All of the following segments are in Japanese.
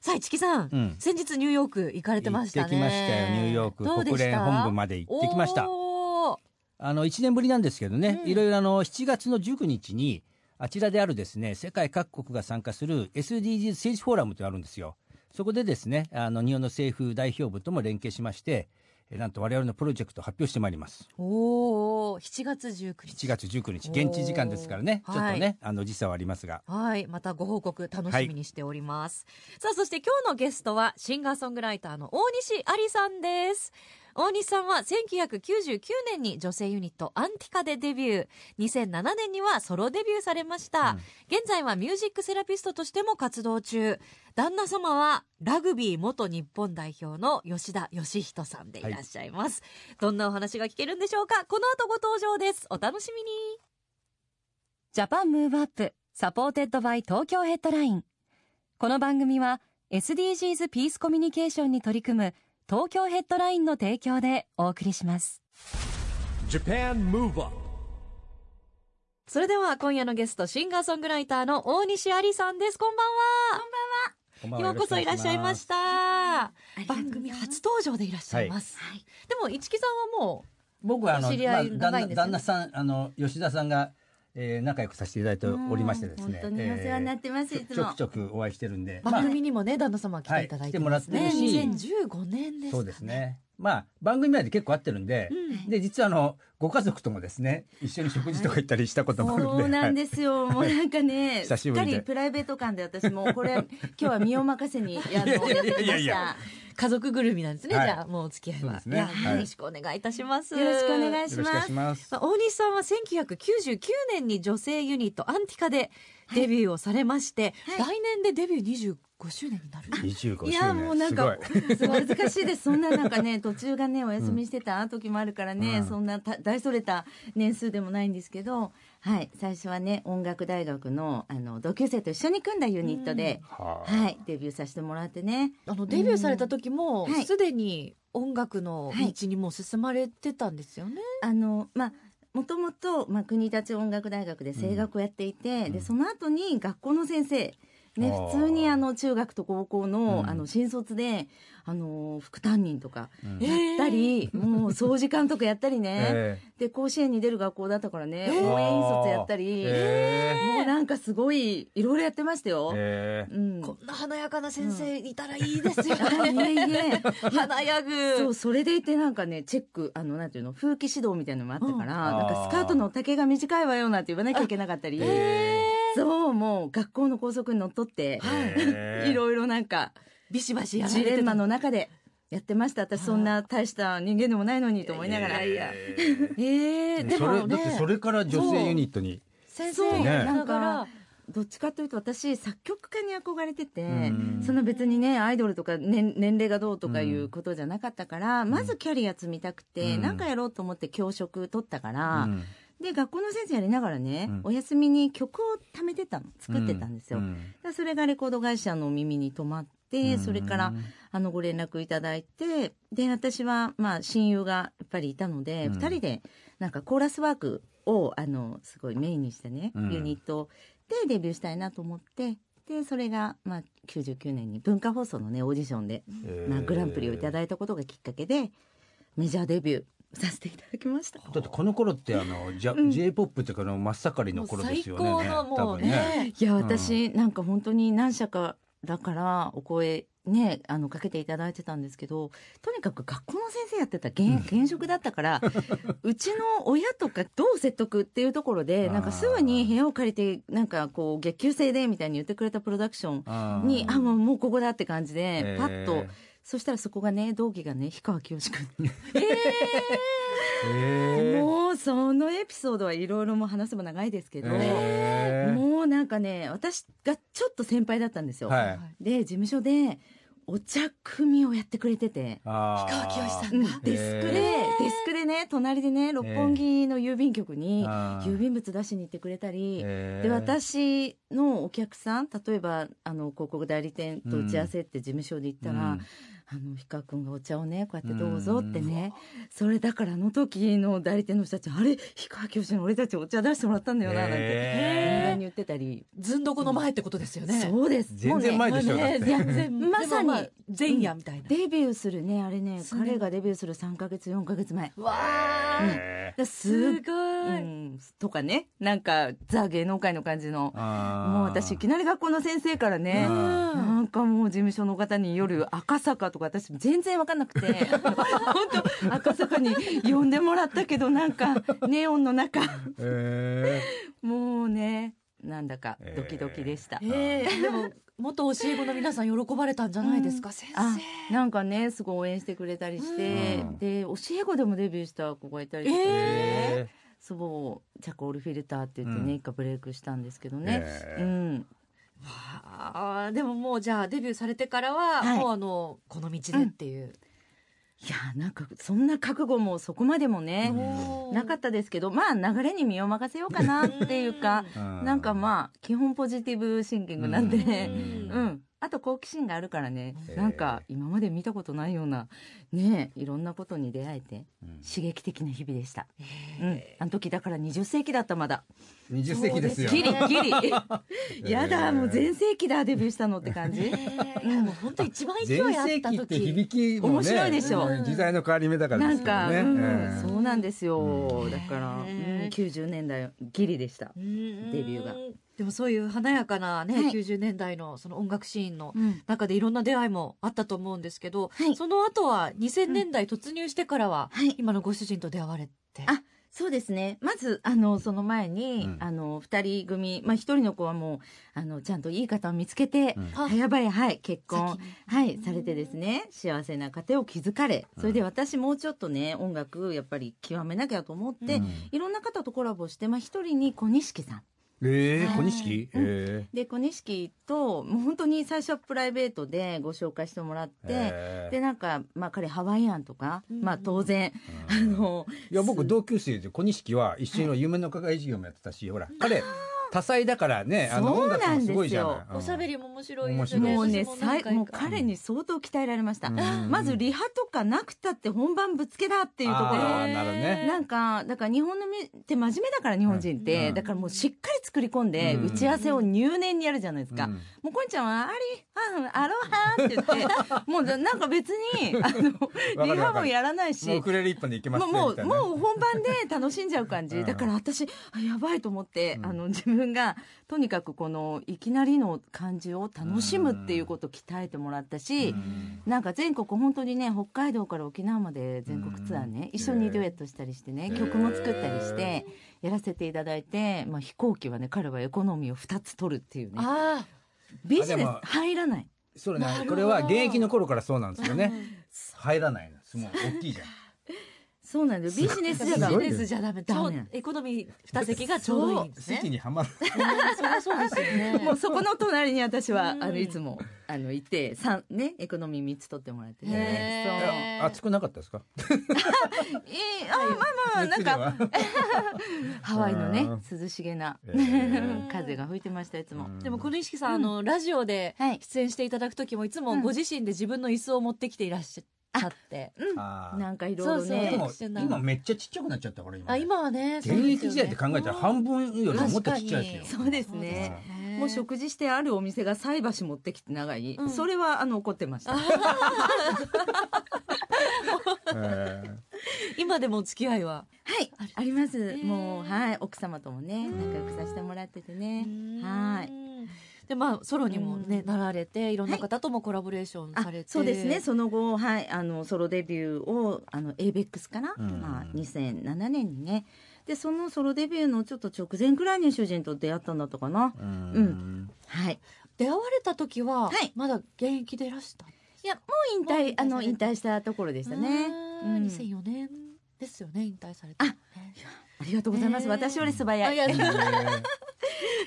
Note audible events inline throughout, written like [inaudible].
さあ、市木さん,、うん。先日ニューヨーク行かれてましたね。行ってきましたよ。ニューヨーク国連本部まで行ってきました。あの1年ぶりなんですけどね、うん。いろいろあの7月の19日にあちらであるですね世界各国が参加する SDGs 政治フォーラムというのがあるんですよ。そこでですねあの日本の政府代表部とも連携しましてえなんと我々のプロジェクトを発表してまいりますおー、7月19日。7月19日現地時間ですからねちょっとね、あの時差はありますがはい。またご報告楽しみにしております。さあ、そして今日のゲストはシンガーソングライターの大西ありさんです。大西さんは1999年に女性ユニットアンティカでデビュー。2007年にはソロデビューされました。うん現在はミュージックセラピストとしても活動中。旦那様はラグビー元日本代表の吉田義人さんでいらっしゃいます。どんなお話が聞けるんでしょうか？この後ご登場です。お楽しみに。Japan Move Up supported by Tokyo Headline.この番組は SDGs ピースコミュニケーションに取り組む東京ヘッドラインの提供でお送りします。Japan Move Up それでは今夜のゲストシンガーソングライターの大西亜里さんです。こんばんは。こんばんは。ようこそいらっしゃいました。番組初登場でいらっしゃいます、でも市木さんはも僕はあの、お知り合いまあ長いんですよね。旦那旦那さんあの吉田さんが、えー仲良くさせていただいておりましてですね。本当にお世話になってます、いつも。ちょくちょくお会いしてるんで。う番組にもね、旦那様来ていただいてますね、はい来てもらってる2015年ですかそうですね。まあ番組内で結構会ってるんで、で実はあのご家族ともですね一緒に食事とか行ったりしたこともあるんで、そうなんですよ。[laughs] もうなんかね、久しっかりプライベート感で私もこれ今日は身を任せにあの [laughs] やってきましいやいや。いやた。家族ぐるみなんですね、はい。じゃあもうお付き合いは、ですね。いやはい。よろしくお願いいたします。よろしくお願いします。まあ大西さんは1999年に女性ユニットアンティカでデビューをされまして、はい。来年でデビュー25周年になる？25周年いやもうなんかすごい。恥ずかしいです。そんななんかね [laughs] 途中がねお休みしてた時もあるからね、うん。そんなた大それた年数でもないんですけど、はい。最初はね音楽大学のあの同級生と一緒に組んだユニットで、はいデビューさせてもらってね。あのデビューされた時もすでに音楽の道にもう進まれてたんですよね、あのまあもともと、まあ、国立音楽大学で声楽をやっていて、うん。でその後に学校の先生ね、普通にあの中学と高校の,、うん。あの新卒であの副担任とかうん。やったり、もう掃除監督やったりね、[laughs] えで甲子園に出る学校だったからね、えー応援引率やったり、えもうなんかすごいいろいろやってましたよ。ええ。うん、こんな華やかな先生いたらいいですよ。あ [laughs] いえいねえ。華やぐ。そうそれでいてなんかねチェックあのなんていうの風紀指導みたいなのもあったから、ん。なんかスカートの丈が短いわよなんて言わなきゃいけなかったり、えそうもう学校の校則にのっとって、ええいろいろなんかビシバシやられてた。ジレンマの中でやってました。私そんな大した人間でもないのにと思いながら、いやいや。えー、でそもねれだってそれから女性ユニットに。先生やりながなら。んどっちかというと私作曲家に憧れてて、うん。その別にねアイドルとか年年齢がどうとかいうことじゃなかったから、まずキャリア積みたくて、うん。なんかやろうと思って教職取ったから、うんで学校の先生やりながらね、うん。お休みに曲を貯めてたの。作ってたんですよ、うん。それがレコード会社の耳に留まって、それからあのご連絡いただいてで私はまあ親友がやっぱりいたので、うん。二人でなんかコーラスワークをあのすごいメインにしてね、うん。ユニットでデビューしたいなと思ってでそれが、まあ、99年に文化放送のねオーディションで、ええまあ、グランプリをいただいたことがきっかけでメジャーデビューさせていただきました。だってこの頃ってあの、J うん。J-POP っていうかあの真っ盛りの頃ですよね。最高のもうね。ね。いや私、なんか本当に何社かだからお声ねあのかけていただいてたんですけどとにかく学校の先生やってた現現職だったから [laughs] うちの親とかどう説得っていうところでなんかすぐに部屋を借りてなんかこう月給制でみたいに言ってくれたプロダクションにあもうもうここだって感じで、えー。パッとそしたらそこがね同期がね氷川きよし君えー。もうそのエピソードはいろいろも話せば長いですけど、えー。もうなんかね私がちょっと先輩だったんですよ。はい。で事務所でお茶組をやってくれてて。氷川きよしさうんんがデスクで、へデスクでね、隣でね、六本木の郵便局に郵便物出しに行ってくれたり、で、私のお客さん、例えば、あの、広告代理店と打ち合わせって事務所で行ったら、うんあの、氷川くんがお茶をね、こうやってどうぞってね、それだからあの時の代理店の人たち、あれ、氷川きよしの俺たちお茶出してもらったんだよな、なんて、言ってたり。ずんどこの前ってことですよね。そうです。全然前でしょもうね [laughs] まさに前夜みたいな。デビューするね、あれね、彼がデビューする3ヶ月、4ヶ月前。わーすごい。うん、とかね、なんか、ザ芸能界の感じの。もう私、いきなり学校の先生からね、うん。なんかもう事務所の方に夜赤坂とか私全然わかんなくて、[laughs] 本当赤坂に呼んでもらったけどなんかネオンの中、へもうね、なんだかドキドキでした。ええでも元教え子の皆さん喜ばれたんじゃないですか、先あ生。なんかねすごい応援してくれたりして、うん。で教え子でもデビューした子がいたりして、えーへそうチャコールフィルターって言ってね、うん。一回ブレイクしたんですけどね、へー。うん、あーでももうじゃあデビューされてからは、はい。もうあのこの道でっていう、いやなんかそんな覚悟もそこまでもね、なかったですけどまあ流れに身を任せようかなっていうかーなんかまあ基本ポジティブシンキングなんで、ううんんあと好奇心があるからね、へーなんか今まで見たことないようなねいろんなことに出会えてうん。刺激的な日々でした、えうん、あの時だから20世紀だったまだ。20世紀ですよ。ギリギリ。[laughs] [laughs] やだもう全盛期だデビューしたのって感じ。え。いやもう本当一番勢いあ全った盛期って時響きもね面白いでしょ。うん。時代の変わり目だからですよなんか、ねうん。ええ。そうなんですよ、うん。だから、うん、へー90年代ギリでした、デデビューがでもそういう華やかなね、はい。90年代のその音楽シーンのうん。中でいろんな出会いもあったと思うんですけど、はい。その後は2000年代突入してからは、はい。今のご主人と出会われて、あそうですね。まずあのその前に、うん。あの2人組まあ1人の子はもうあのちゃんといい方を見つけて、うん。あ。早々はい結婚はいされてですね幸せな家庭を築かれそれで私もうちょっとね音楽やっぱり極めなきゃと思って、うん。いろんな方とコラボして、まあ、1人に小錦さんええはい。小錦？うん。えで小錦ともう本当に最初はプライベートでご紹介してもらって、えでなんか、まあ、彼ハワイアンとか、うんまあ当然、あのいや僕同級生で小錦は一緒に夢の課外事業もやってたしほら彼多彩だからねあのそう音楽もすごいじゃない。おしゃべりりも面白いですよねもうね私もう彼に相当鍛えられました、うん。まずリハとかなくたって本番ぶつけだっていうところ。なるほどね。なんかだから日本のみって真面目だから日本人って、うん。だからもうしっかり作り込んで、うん。打ち合わせを入念にやるじゃないですか、うん。もうこんちゃんは「ありあアロハ」って言って [laughs] もうなんか別にあのリハもやらないしもうウクレレ一本でいけますねもうもうみたいなもう本番で楽しんじゃう感うん。じだから私あやばいと思って、うん。あの自分がとにかくこのいきなりの感じを楽しむっていうことを鍛えてもらったし、うん。なんか全国本当にね北海道から沖縄まで全国ツアーね、うん。一緒にデュエットしたりしてね、曲も作ったりしてやらせていただいて、まあ、飛行機はね彼はエコノミーを2つ取るっていうね。あビジネス入らない。それね。これは現役の頃からそうなんですよあね入らないの。もう大きいじゃんそうなんです。よビジネスじゃダメビジネスじゃダメ。ダメ。エコノミー二席がちょうどいいんですね。席にはまる。うんそりゃそうですよね。もうそこの隣に私は、うん。あのいつもあのいて三ねエコノミー3つ取ってもらっててねへー。いや暑くなかったですか？そ [laughs] ういいあまあまあまあなんか [laughs] ハワイのねうん涼しげな [laughs] 風が吹いてましたいつも、うん。でも小錦さん、あのラジオではい。出演していただく時もいつもうんご自身で自分の椅子を持ってきていらっしゃって、うん。あー。なんかいろいろそうそう。ねでもしてない今めっちゃちっちゃくなっちゃったから今ね。あ今はね現役時代って考えたら半分よりももっとちっちゃいですよ。そうですね。もう食事してあるお店が菜箸持ってきて長い、うん。それはあの怒ってました。え [laughs] 今でもお付き合いは？はい。あります、ーもうはい。奥様ともね仲良くさせてもらっててね。はいでまあソロにもねうん。なられていろんな方ともコラボレーションあされて、そうですね。その後、はい、あのソロデビューをあの ABEX かな、うん。まあ、2007年にね。でそのソロデビューのちょっと直前くらいに主人と出会ったんだったかな？ーうん。うん。はい。出会われた時は、はい。まだ現役でいらしたいやもう引もう引退退あの引退したところでしたね。うん。2004年ですよね引退されて、あね。ありがとうございます、えー。私より素早い。あいやえー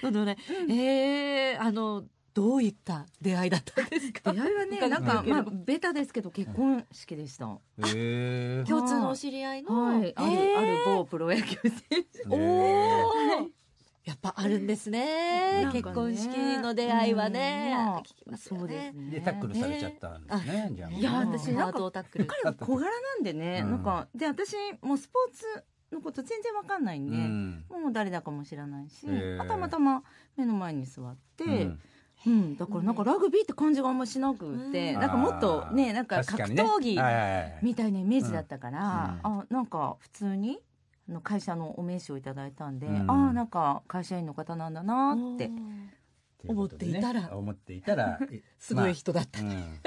な [laughs] のでね、えーあのどういった出会いだったんですか？出会いはね伺なんかまあベタですけど結婚式でした、へえ共通のお知り合いの、はい。ある、ある某プロ野球選手。おおやっぱあるんですね。結婚式の出会いはね、そうですね。ねでタックルされちゃったんですね。じゃあもういや私なんかハートタックル。彼は小柄なんでね、うん。なんかで私もうスポーツのこと全然わかんないんで、うん。もう誰だかも知らないし、あたまたま目の前に座って、うん。うん、だからなんかラグビーって感じがあんましなくって、うん。なんかもっとねなんか格闘技はいはいはいみたいなイメージだったから、うん。あなんか普通にあの会社のお名刺をいただいたんで、うん。ああなんか会社員の方なんだなって、思っていたら。思っていたら [laughs] えすごい人だった、まあうん。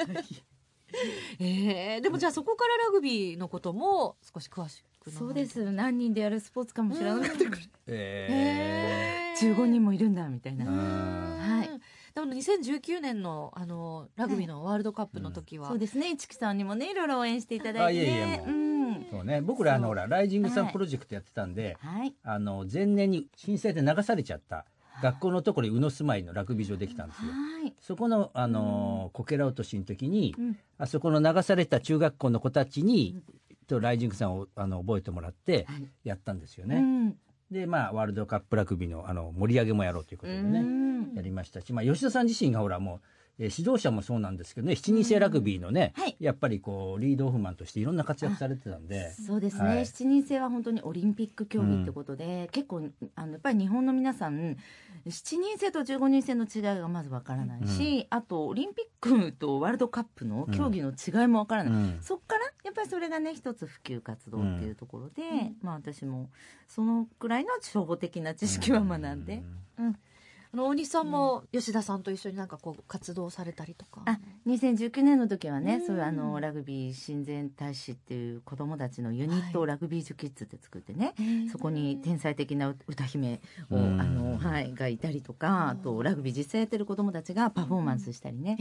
[laughs] えーでもじゃあそこからラグビーのことも少し詳しくそうです。何人でやるスポーツかも知らなかったから、え15人もいるんだみたいな、ーうん。はい。でも2019年のあのラグビーのワールドカップの時は、そうですね。市木さんにもねいろいろ応援していただいて。ねあいえいえもう。うん。そうね。僕らあのほらライジングさんはい。プロジェクトやってたんで、はい。あの前年に震災で流されちゃった学校のところに宇野住まいのラグビー場できたんですよ。はい。そこの、あのこけら落としの時に、うん。あそこの流された中学校の子たちに、とライジングさんをあの覚えてもらってはい。やったんですよね。うん。でまあワールドカップラグビーのあの盛り上げもやろうということでね、うん。やりましたし、まあ、吉田さん自身がほらもう、えー指導者もそうなんですけどね7人制ラグビーのね、はい。やっぱりこうリードオフマンとしていろんな活躍されてたんで。そうですね、はい。7人制は本当にオリンピック競技ってことで、結構あのやっぱり日本の皆さん7人制と15人制の違いがまずわからないし、あとオリンピックとワールドカップの競技の違いもわからない、うん。そっからやっぱりそれがね一つ普及活動っていうところで、まあ私もそのくらいの初歩的な知識は学んで、うんあの大西さんも吉田さんと一緒になんかこう活動されたりとか。あ2019年の時はね、うん。そういうあのラグビー親善大使っていう子供たちのユニットをラグビージュキッズって作ってね、そこに天才的な歌姫を、うん。あのはい、がいたりとかあとラグビー実際やってる子供たちがパフォーマンスしたりね、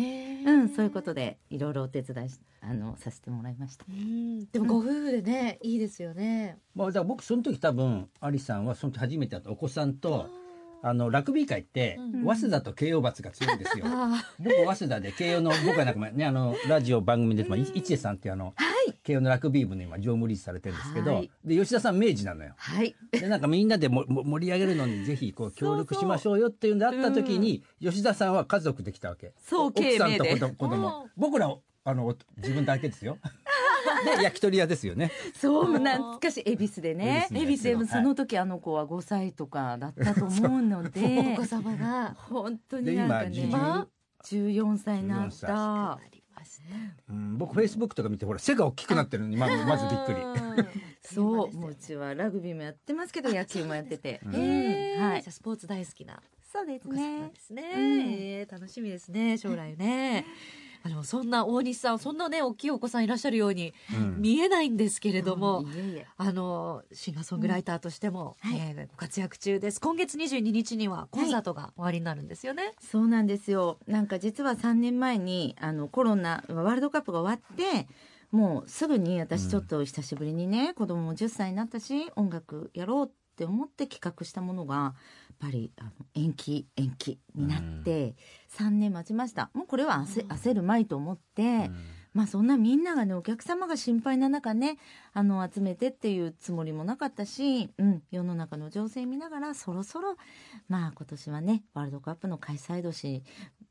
うん、そういうことでいろいろお手伝いしあのさせてもらいました。うん。でもご夫婦でね、いいですよね。まあ、だから僕その時多分アリさんはその時初めて会ったお子さんとあのラグビー界って、うん。早稲田と慶応罰が強いんですよ。あ僕早稲田で慶応の僕はなんかまあねあのラジオ番組で、まあ、い一恵さんっていうあの、慶応のラグビー部の今常務理事されてるんですけど、はい。で吉田さん明治なのよ。はい、でなんかみんなで盛り上げるのにぜひこう協力しましょうよっていうんであった時に吉田さんは家族で来たわけ。そう奥さんと子供僕らあの自分だけですよで焼き鳥屋ですよね。そう懐かしい。恵比寿でね。恵恵比比寿でやってる寿でその時あの子は5歳とかだったと思うので。[laughs] お子様が。本当でになんか今ね14歳になっ14歳たありました。うん僕フェイスブックとか見てほら背が大きくなってるのにまずまずびっくり。うんそうもううちはラグビーもやってますけど [laughs] 野球もやってて、うん。へーはい。じゃあスポーツ大好きなそうですね。ですね、ん。えー楽しみですね将来ねあでもそんな大西さんそんなね大きいお子さんいらっしゃるようにうん。見えないんですけれども、いえいえ。あのシンガーソングライターとしても、うん。はい。えーご活躍中です。今月22日にはコンサートが終わりになるんですよね、そうなんですよ。なんか実は3年前にあのコロナワールドカップが終わってもうすぐに私ちょっと久しぶりにね、子供も10歳になったし音楽やろうって思って企画したものがやっぱりあの延期延期になって3年待ちました。もうこれは焦焦るまいと思って、まあそんなみんながねお客様が心配な中ねあの集めてっていうつもりもなかったし、うん、世の中の情勢見ながらそろそろまあ今年はねワールドカップの開催年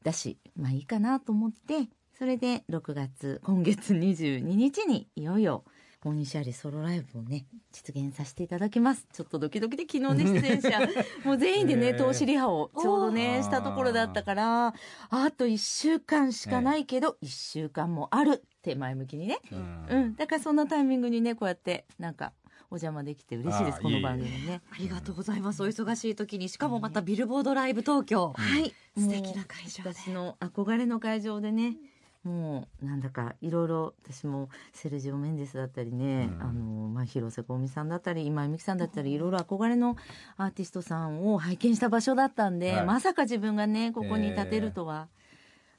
だしまあいいかなと思ってそれで6月今月22日にいよいよ大西ありソロライブをね実現させていただきます。ちょっとドキドキで昨日ね出演者もう全員でねへー投資リハをちょうどねしたところだったからあと1週間しかないけど1週間もあるって前向きにね。うん。うん。だからそんなタイミングにねこうやってなんかお邪魔できて嬉しいですこの番組ね。ありがとうございます。お忙しい時にしかもまたビルボードライブ東京、はい。素敵な会場で。私の憧れの会場でねもうなんだかいろいろ私もセルジオ・メンデスだったりね、うん。あのまあ、広瀬香美さんだったり今井美樹さんだったりいろいろ憧れのアーティストさんを拝見した場所だったんで、はい。まさか自分がねここに立てるとは、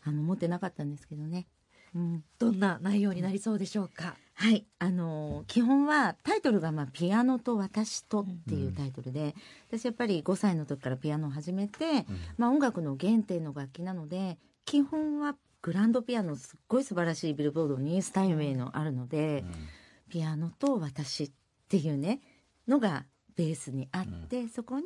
あの思ってなかったんですけどね。うん、どんな内容になりそうでしょうか？はい、あのー基本はタイトルが、まあ「ピアノと私と」っていうタイトルで、私やっぱり5歳の時からピアノを始めて、まあ、音楽の原点の楽器なので基本はグランドピアノすっごい素晴らしいビルボードにスタインウェイのあるので、ピアノと私っていうねのがベースにあって、そこに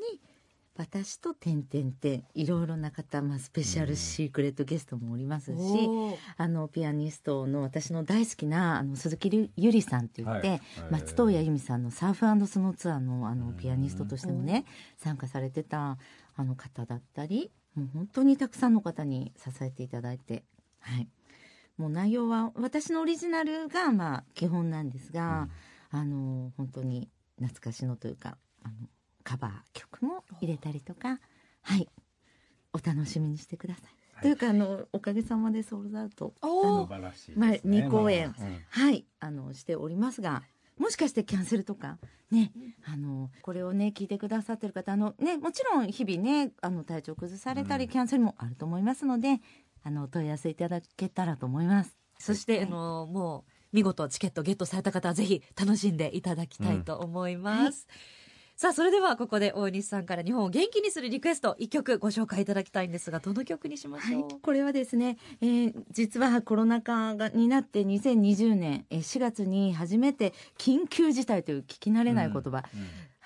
私と点々点いろいろな方、まあ、スペシャルシークレットゲストもおりますし、おーあのピアニストの私の大好きなあの鈴木りゆりさんって言って、はい。松任谷由実さんのサーフスノーツアーのあのピアニストとしてもね、参加されてたあの方だったりもう本当にたくさんの方に支えていただいて、はい、もう内容は私のオリジナルがまあ基本なんですが、あの本当に懐かしのというかあのカバー曲も入れたりとかはい。お楽しみにしてください。というかあのおかげさまでソールドアウトまあ、2公演、まあうん。はい。あのしておりますがもしかしてキャンセルとかねあのこれをね聞いてくださってる方あのねもちろん日々ねあの体調崩されたり、うん。キャンセルもあると思いますのであのお問い合わせいただけたらと思います。そして、あのもう見事チケットゲットされた方はぜひ楽しんでいただきたいと思います。さあそれではここで大西さんから日本を元気にするリクエスト一曲ご紹介いただきたいんですがどの曲にしましょう、はい、これはですね、えー実はコロナ禍がになって2020年えー4月に初めて緊急事態という聞き慣れない言葉、は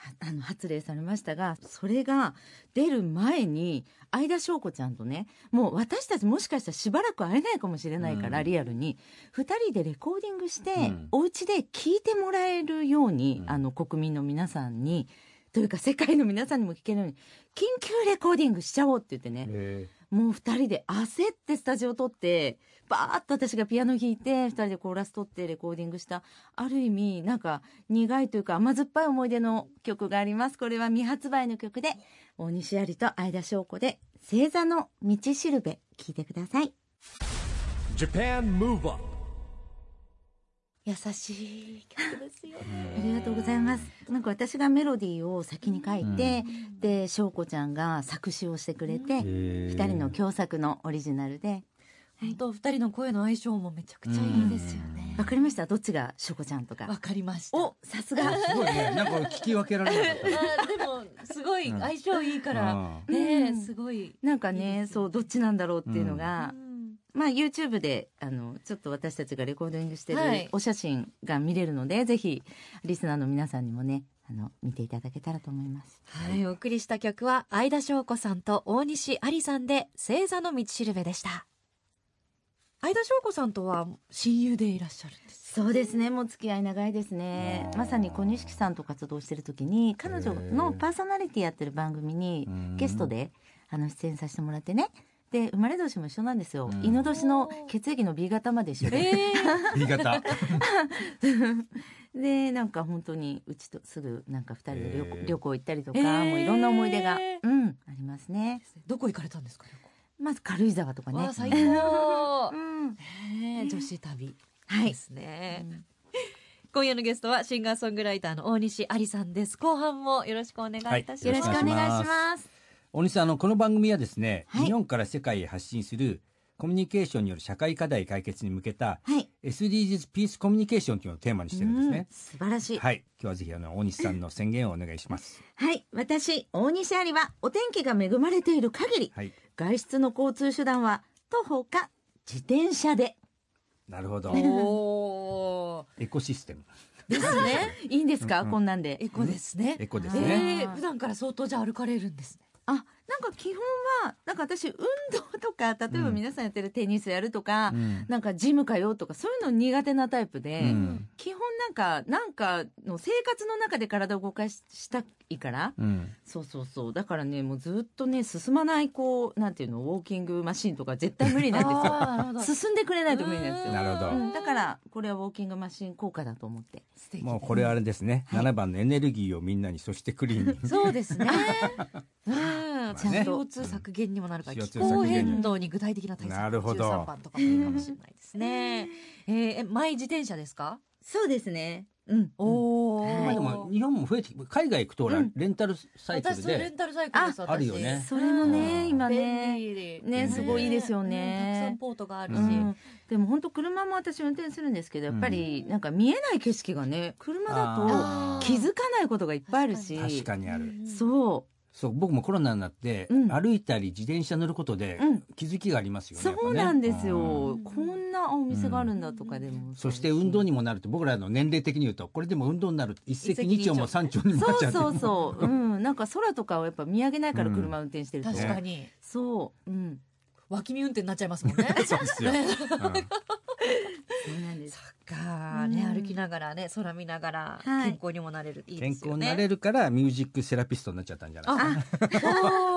[laughs] あの発令されましたがそれが出る前に相田翔子ちゃんとねもう私たちもしかしたらしばらく会えないかもしれないから、うん。リアルに2人でレコーディングして、うん。お家で聞いてもらえるように、うん。あの国民の皆さんにというか世界の皆さんにも聞けるように緊急レコーディングしちゃおうって言ってね、えもう2人で焦ってスタジオ撮ってバーッと私がピアノ弾いて2人でコーラス撮ってレコーディングした。ある意味なんか苦いというか甘酸っぱい思い出の曲があります。これは未発売の曲で大西ありと相田翔子で「星座の道しるべ」聴いてください。Japan 優しい曲ですよ。ねありがとうございます。なんか私がメロディーを先に書いて、で翔子ちゃんが作詞をしてくれて、ー。二人の共作のオリジナルで。本当二人の声の相性もめちゃくちゃいいですよね。わかりました。どっちが翔子ちゃんとか？わかりました。おさすが。すごいね。なんか聞き分けられなかった。[laughs] あでもすごい相性いいから、うん。ねうん。すごい。なんかいいねそうどっちなんだろうっていうのが、うんまあ YouTube であのちょっと私たちがレコーディングしてるはい。お写真が見れるので、ぜひリスナーの皆さんにもねあの見ていただけたらと思います。はい、お送りした曲は相田翔子さんと大西ありさんで星座の道しるべでした。相田翔子さんとは親友でいらっしゃるんですそうですね。もう付き合い長いですね。まさに小錦さんと活動してる時に彼女のパーソナリティやってる番組にうんゲストであの出演させてもらってねで生まれ年も一緒なんですよ。うん。犬年の血液の B 型まで一緒で、え [laughs] B 型。[laughs] でなんか本当にうちとすぐなんか2人で旅行,、へー。旅行行ったりとか、もういろんな思い出が、うん、ありますね。どこ行かれたんですかまず軽井沢とかね。最高。うん。ねえ女子旅。はい。ですね、今夜のゲストはシンガーソングライターの大西ありさんです。後半もよろしくお願いいたします、よろしくお願いします大西さんあのこの番組はですね、はい。日本から世界へ発信するコミュニケーションによる社会課題解決に向けたはい。SDGs ピースコミュニケーションというのをテーマにしてるんですね、うん素晴らしい。はい。今日はぜひあの大西さんの宣言をお願いします。[laughs] はい。私大西ありはお天気が恵まれている限りはい。外出の交通手段は徒歩か自転車で。なるほど。おー。エコシステム。ですね。いいんですか、こんなんで。エコですね、エコですね、えー。普段から相当じゃあ歩かれるんですねあなんか基本はなんか私運動とか例えばうん皆さんやってるテニスやるとか、うん。なんかジム通うとかそういうの苦手なタイプで、うん。基本なんかなんかの生活の中で体を動かしたいから。うん。そうそうそう。だからねもうずっとね進まないこうなんていうのウォーキングマシンとか絶対無理なんですよ。進んでくれないと無理なんですよ、なるほど。うん、だからこれはウォーキングマシン効果だと思ってもうこれはあれですね、7番のエネルギーをみんなにそしてクリーンにそうですね。[laughs] うん、あね。CO2 削減にもなるから、CO2 気候変動に具体的な対策。なるほど。13番とかもいいかもしれないですね。えーえ、マイ自転車ですか？そうですね。うん。おはい。まあでも日本も増えてき海外行くとレンタルサイクル私それレでンタルサイクルですああるよね。それもねうん。今便ね利ねすごいいいですよね。たくさんポートがあるし、うん、でも本当車も私運転するんですけどやっぱりなんか見えない景色がね車だと気づかないことがいっぱいあるし。確かにある、う。んそそう僕もコロナになって、うん。歩いたり自転車乗ることでうん。気づきがありますう、よね、そうなんですよ、うん。こんなお店があるんだとかでも、そして運動にもなるって僕らの年齢的に言うとこれでも運動になる一石二鳥も三鳥にもなっちゃそううそうそう、うん、なんか空とかをやっぱ見上げないから車運転してると、確かに、そう、うん、脇見運転になっちゃいますもんね。[laughs] そうですよ、ね [laughs] そうなんですかね、うん。歩きながらね空見ながらはい。健康にもなれる、い、いで健すよね。康になれるからミュージックセラピストになっちゃったんじゃないですか？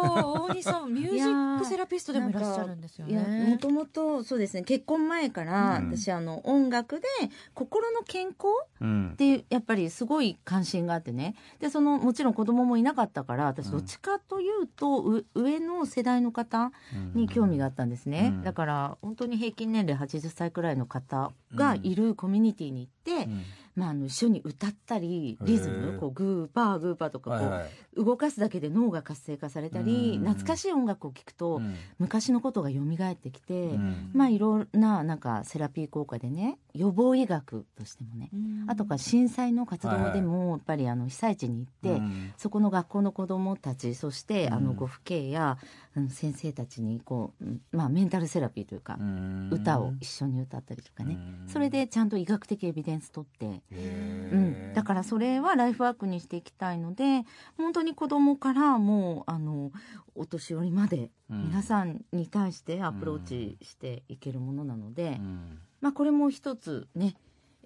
大西さんミュージックセラピストでもいらっしゃるんですよいやもねともとそうですね結婚前からうん。私あの音楽で心の健康うん。っていうやっぱりすごい関心があってね。でそのもちろん子供もいなかったから私どっちかというと、う上の世代の方に興味があったんですね、うん。だから本当に平均年齢80歳くらいの方がいるコミュニティに行って、うん。まあ、あの一緒に歌ったりリズへムえこうグーパーグーパーとかこう、動かすだけで脳が活性化されたり、うん。懐かしい音楽を聴くと、うん。昔のことが蘇ってきて、うん。まあいろんななんかセラピー効果でね予防医学としてもね、あとか震災の活動でもやっぱりあの被災地に行って、うん。そこの学校の子どもたちそしてあのうんご父兄や、うん先生たちにこう、うんまあ、メンタルセラピーというか、うん。歌を一緒に歌ったりとかね、うん。それでちゃんと医学的エビデンス取って、うん、だからそれはライフワークにしていきたいので本当に子どもからもうあのお年寄りまでうん。皆さんに対してアプローチしていけるものなので、うん。まあ、これも一つね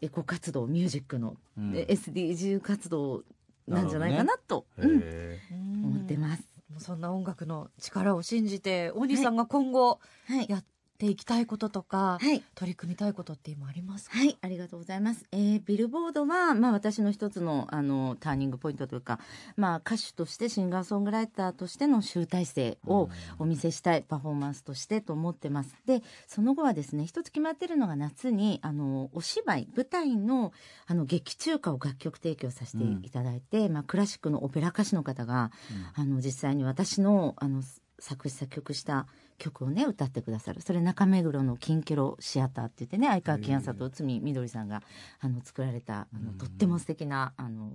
エコ活動ミュージックの、うん。で SDG 活動なんじゃないかなとうん。へ思ってます。そんな音楽の力を信じて大西さんが今後はい、やっていきたいこととか、はい。取り組みたいことって今ありますか、はい、ありがとうございます。えービルボードは、まあ、私の一つのあのターニングポイントというか、まあ、歌手としてシンガーソングライターとしての集大成をお見せしたいパフォーマンスとしてと思ってます。でその後はですね一つ決まってるのが夏にあのお芝居舞台のあの劇中歌を楽曲提供させていただいて、まあ、クラシックのオペラ歌手の方が、あの実際に私のあの作詞作曲した曲をね歌ってくださる。それ中目黒のキンケロシアターって言ってね相川金さんと内海みどりさんがあの作られたあのとっても素敵なあの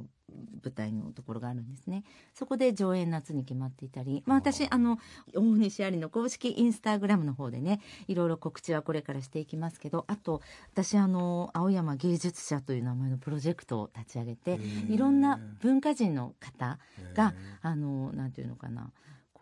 舞台のところがあるんですね。そこで上演夏に決まっていたり、まあ、私あの大西ありの公式インスタグラムの方でねいろいろ告知はこれからしていきますけどあと私あの青山芸術者という名前のプロジェクトを立ち上げていろんな文化人の方があのなんていうのかな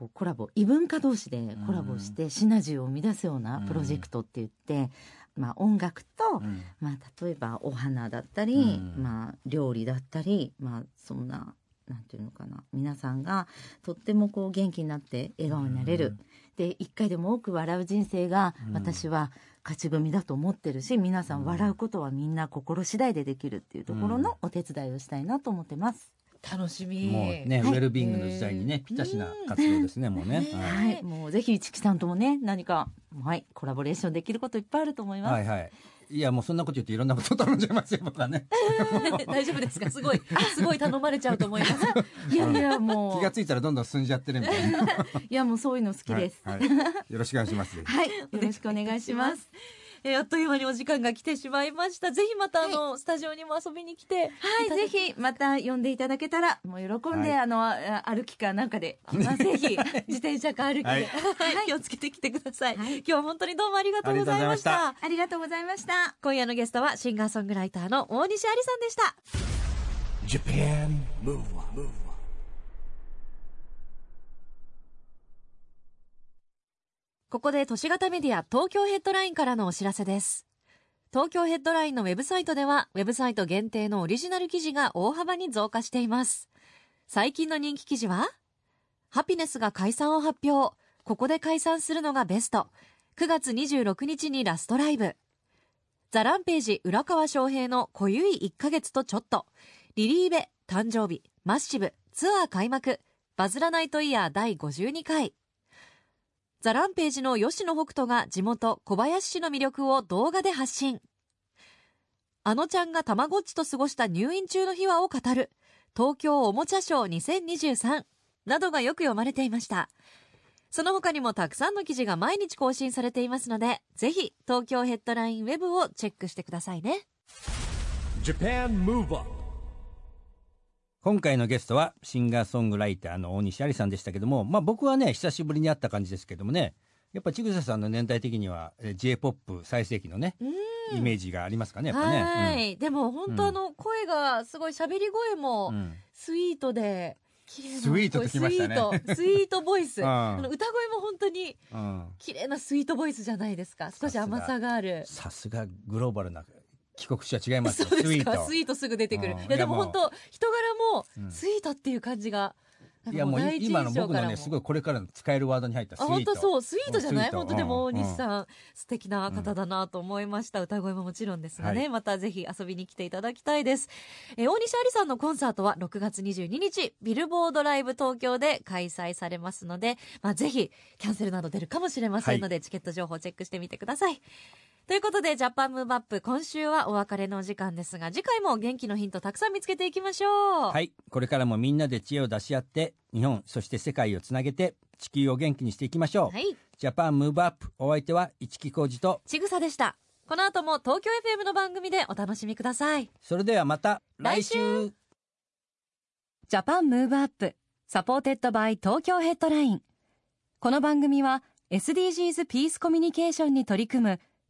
こうコラボ異文化同士でコラボしてシナジーを生み出すようなプロジェクトって言って、まあ、音楽と、うん。まあ、例えばお花だったり、うん。まあ、料理だったり、まあ、そんななんていうのかな。皆さんがとってもこう元気になって笑顔になれる、で一回でも多く笑う人生がうん。私は勝ち組だと思ってるし皆さん笑うことはみんな心次第でできるっていうところのお手伝いをしたいなと思ってます。楽しみもうね、はいウェルビーイングの時代にね、ぴったしな活動ですね、もうね。ねはいはい、もうぜひ市木さんともね何か、はい、コラボレーションできることいっぱいあると思います。はいはい。いや、もうそんなこと言っていろんなこと頼んじゃいますよ、僕はね。[laughs] 大丈夫ですか？すごいすごい頼まれちゃうと思います [laughs] いやいやもう気がついたらどんどん進んじゃってるみたいな。[laughs] いやもうそういうの好きです。はいはいよろしくお願いします。はい、よろしくお願いします。えーあっという間にお時間が来てしまいました。ぜひまたあの、スタジオにも遊びに来てはい、ぜひまた呼んでいただけたらもう喜んで、はい。あのあ歩きかなんかで来ます。[laughs] ぜひ。自転車か歩きで、ははい。い気をつけてきてください、はい。今日は本当にどうもありがとうございました。ありがとうございました。今夜のゲストはシンガーソングライターの大西ありさんでした。Japan Move Up, ここで都市型メディア東京ヘッドラインからのお知らせです。東京ヘッドラインのウェブサイトでは、ウェブサイト限定のオリジナル記事が大幅に増加しています。最近の人気記事は、ハピネスが解散を発表。ここで解散するのがベスト。9月26日にラストライブ。ザランページ浦川翔平の濃ゆい1ヶ月とちょっと。リリーベ誕生日。マッシブツアー開幕。バズらナイトイヤー第52回。ザランページの吉野北斗が地元小林市の魅力を動画で発信。あのちゃんがたまごっちと過ごした入院中の秘話を語る。東京おもちゃショー2023などがよく読まれていました。その他にもたくさんの記事が毎日更新されていますのでぜひ東京ヘッドラインウェブをチェックしてくださいね。今回のゲストはシンガーソングライターの大西ありさんでしたけども、まあ、僕はね久しぶりに会った感じですけどもねやっぱ千草さんの年代的には j p o p 最盛期のねうん。イメージがありますかねやっぱね。はい、でも本当あの声がすごい喋り声もうん。うんスイートで綺麗なスイートってきましたね。スイート。スイートボイス。[laughs] 歌声も本当にうん。綺麗なスイートボイスじゃないですか。少し甘さがある。さすがグローバルな帰国子は違います。よそうですか。スイート。すぐ出てくる。うん。いやでも本当人柄もうん。スイートっていう感じが、いやもう今の僕のねすごいこれからの使えるワードに入ったスイあ本ート当そう。スイートじゃない？本当でも大うん。西さん、素敵な方だなと思いました、歌声ももちろんですがね、はい。またぜひ遊びに来ていただきたいです、えー大西ありさんのコンサートは6月22日ビルボードライブ東京で開催されますので、まあ、ぜひキャンセルなど出るかもしれませんので、チケット情報チェックしてみてくださいということで、 Japan Move Up、今週はお別れのお時間ですが、次回も元気のヒントたくさん見つけていきましょう。はいこれからもみんなで知恵を出し合って日本そして世界をつなげて地球を元気にしていきましょう、はい。 Japan Move Up お相手は市木浩二とちぐさでした。この後も東京 FM の番組でお楽しみください。それではまた来週 Japan Move Up supported by Tokyo Headlineこの番組は SDGs ピースコミュニケーションに取り組む